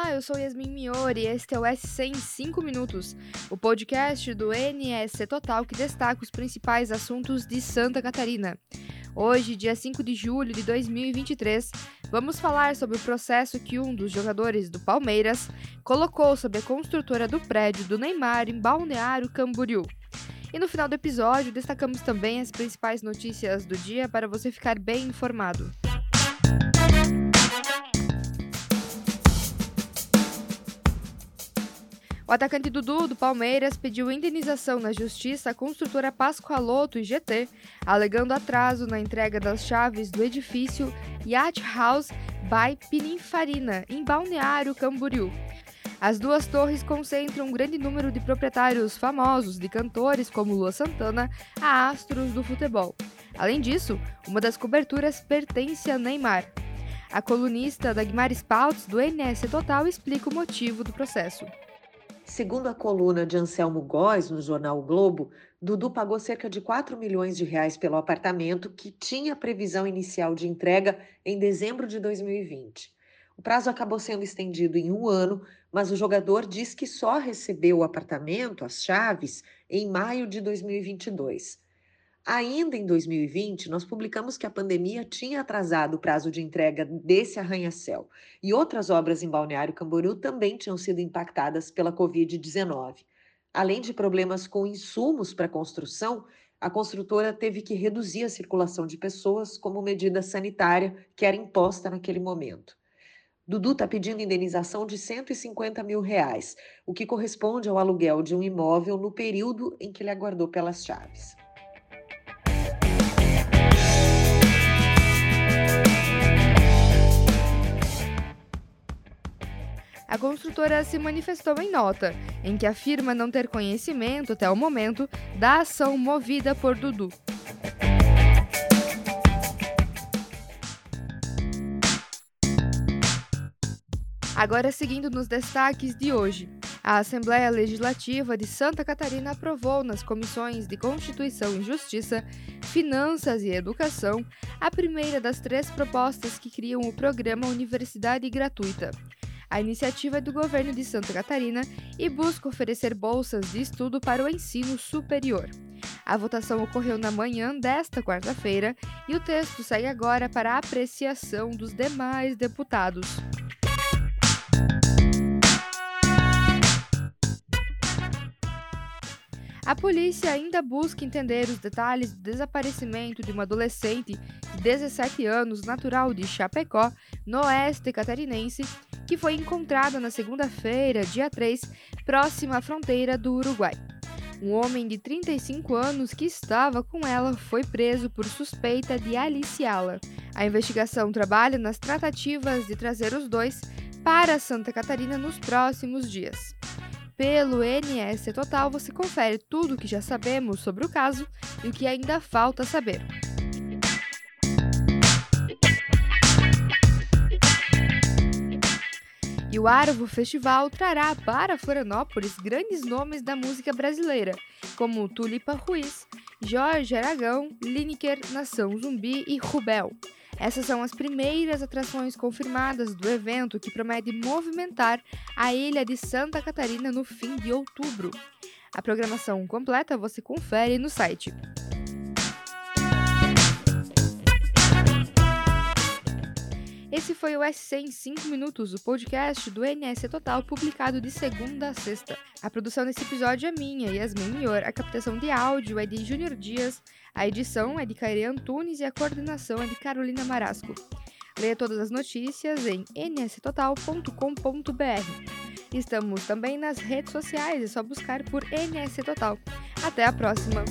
Olá, eu sou Yasmin Miori e este é o S100 em 5 minutos, o podcast do NS Total que destaca os principais assuntos de Santa Catarina. Hoje, dia 5 de julho de 2023, vamos falar sobre o processo que um dos jogadores do Palmeiras colocou sobre a construtora do prédio do Neymar em Balneário Camboriú. E no final do episódio, destacamos também as principais notícias do dia para você ficar bem informado. O atacante Dudu, do Palmeiras, pediu indenização na justiça à construtora Pascoaloto e GT, alegando atraso na entrega das chaves do edifício Yacht House by Pininfarina, em Balneário Camboriú. As duas torres concentram um grande número de proprietários famosos, de cantores como Lua Santana a astros do futebol. Além disso, uma das coberturas pertence a Neymar. A colunista Dagmar Spouts, do NS Total, explica o motivo do processo. Segundo a coluna de Anselmo Góes no jornal o Globo, Dudu pagou cerca de 4 milhões de reais pelo apartamento que tinha previsão inicial de entrega em dezembro de 2020. O prazo acabou sendo estendido em um ano, mas o jogador diz que só recebeu o apartamento, as chaves, em maio de 2022. Ainda em 2020, nós publicamos que a pandemia tinha atrasado o prazo de entrega desse arranha-céu e outras obras em Balneário Camboriú também tinham sido impactadas pela Covid-19. Além de problemas com insumos para construção, a construtora teve que reduzir a circulação de pessoas como medida sanitária que era imposta naquele momento. Dudu está pedindo indenização de 150 mil reais, o que corresponde ao aluguel de um imóvel no período em que ele aguardou pelas chaves. A construtora se manifestou em nota, em que afirma não ter conhecimento até o momento da ação movida por Dudu. Agora, seguindo nos destaques de hoje. A Assembleia Legislativa de Santa Catarina aprovou nas comissões de Constituição e Justiça, Finanças e Educação a primeira das três propostas que criam o programa Universidade Gratuita. A iniciativa é do governo de Santa Catarina e busca oferecer bolsas de estudo para o ensino superior. A votação ocorreu na manhã desta quarta-feira e o texto segue agora para a apreciação dos demais deputados. A polícia ainda busca entender os detalhes do desaparecimento de uma adolescente de 17 anos, natural de Chapecó, no oeste catarinense, que foi encontrada na segunda-feira, dia 3, próxima à fronteira do Uruguai. Um homem de 35 anos que estava com ela foi preso por suspeita de aliciá-la. A investigação trabalha nas tratativas de trazer os dois para Santa Catarina nos próximos dias. Pelo NS Total, você confere tudo o que já sabemos sobre o caso e o que ainda falta saber. E o Arvo Festival trará para Florianópolis grandes nomes da música brasileira, como Tulipa Ruiz, Jorge Aragão, Lineker, Nação Zumbi e Rubel. Essas são as primeiras atrações confirmadas do evento que promete movimentar a ilha de Santa Catarina no fim de outubro. A programação completa você confere no site Esse foi o S100 em 5 minutos, o podcast do NS Total, publicado de segunda a sexta. A produção desse episódio é minha, Yasmin Mior, a captação de áudio é de Júnior Dias, a edição é de Caire Antunes e a coordenação é de Carolina Marasco. Leia todas as notícias em nstotal.com.br. Estamos também nas redes sociais, é só buscar por NS Total. Até a próxima!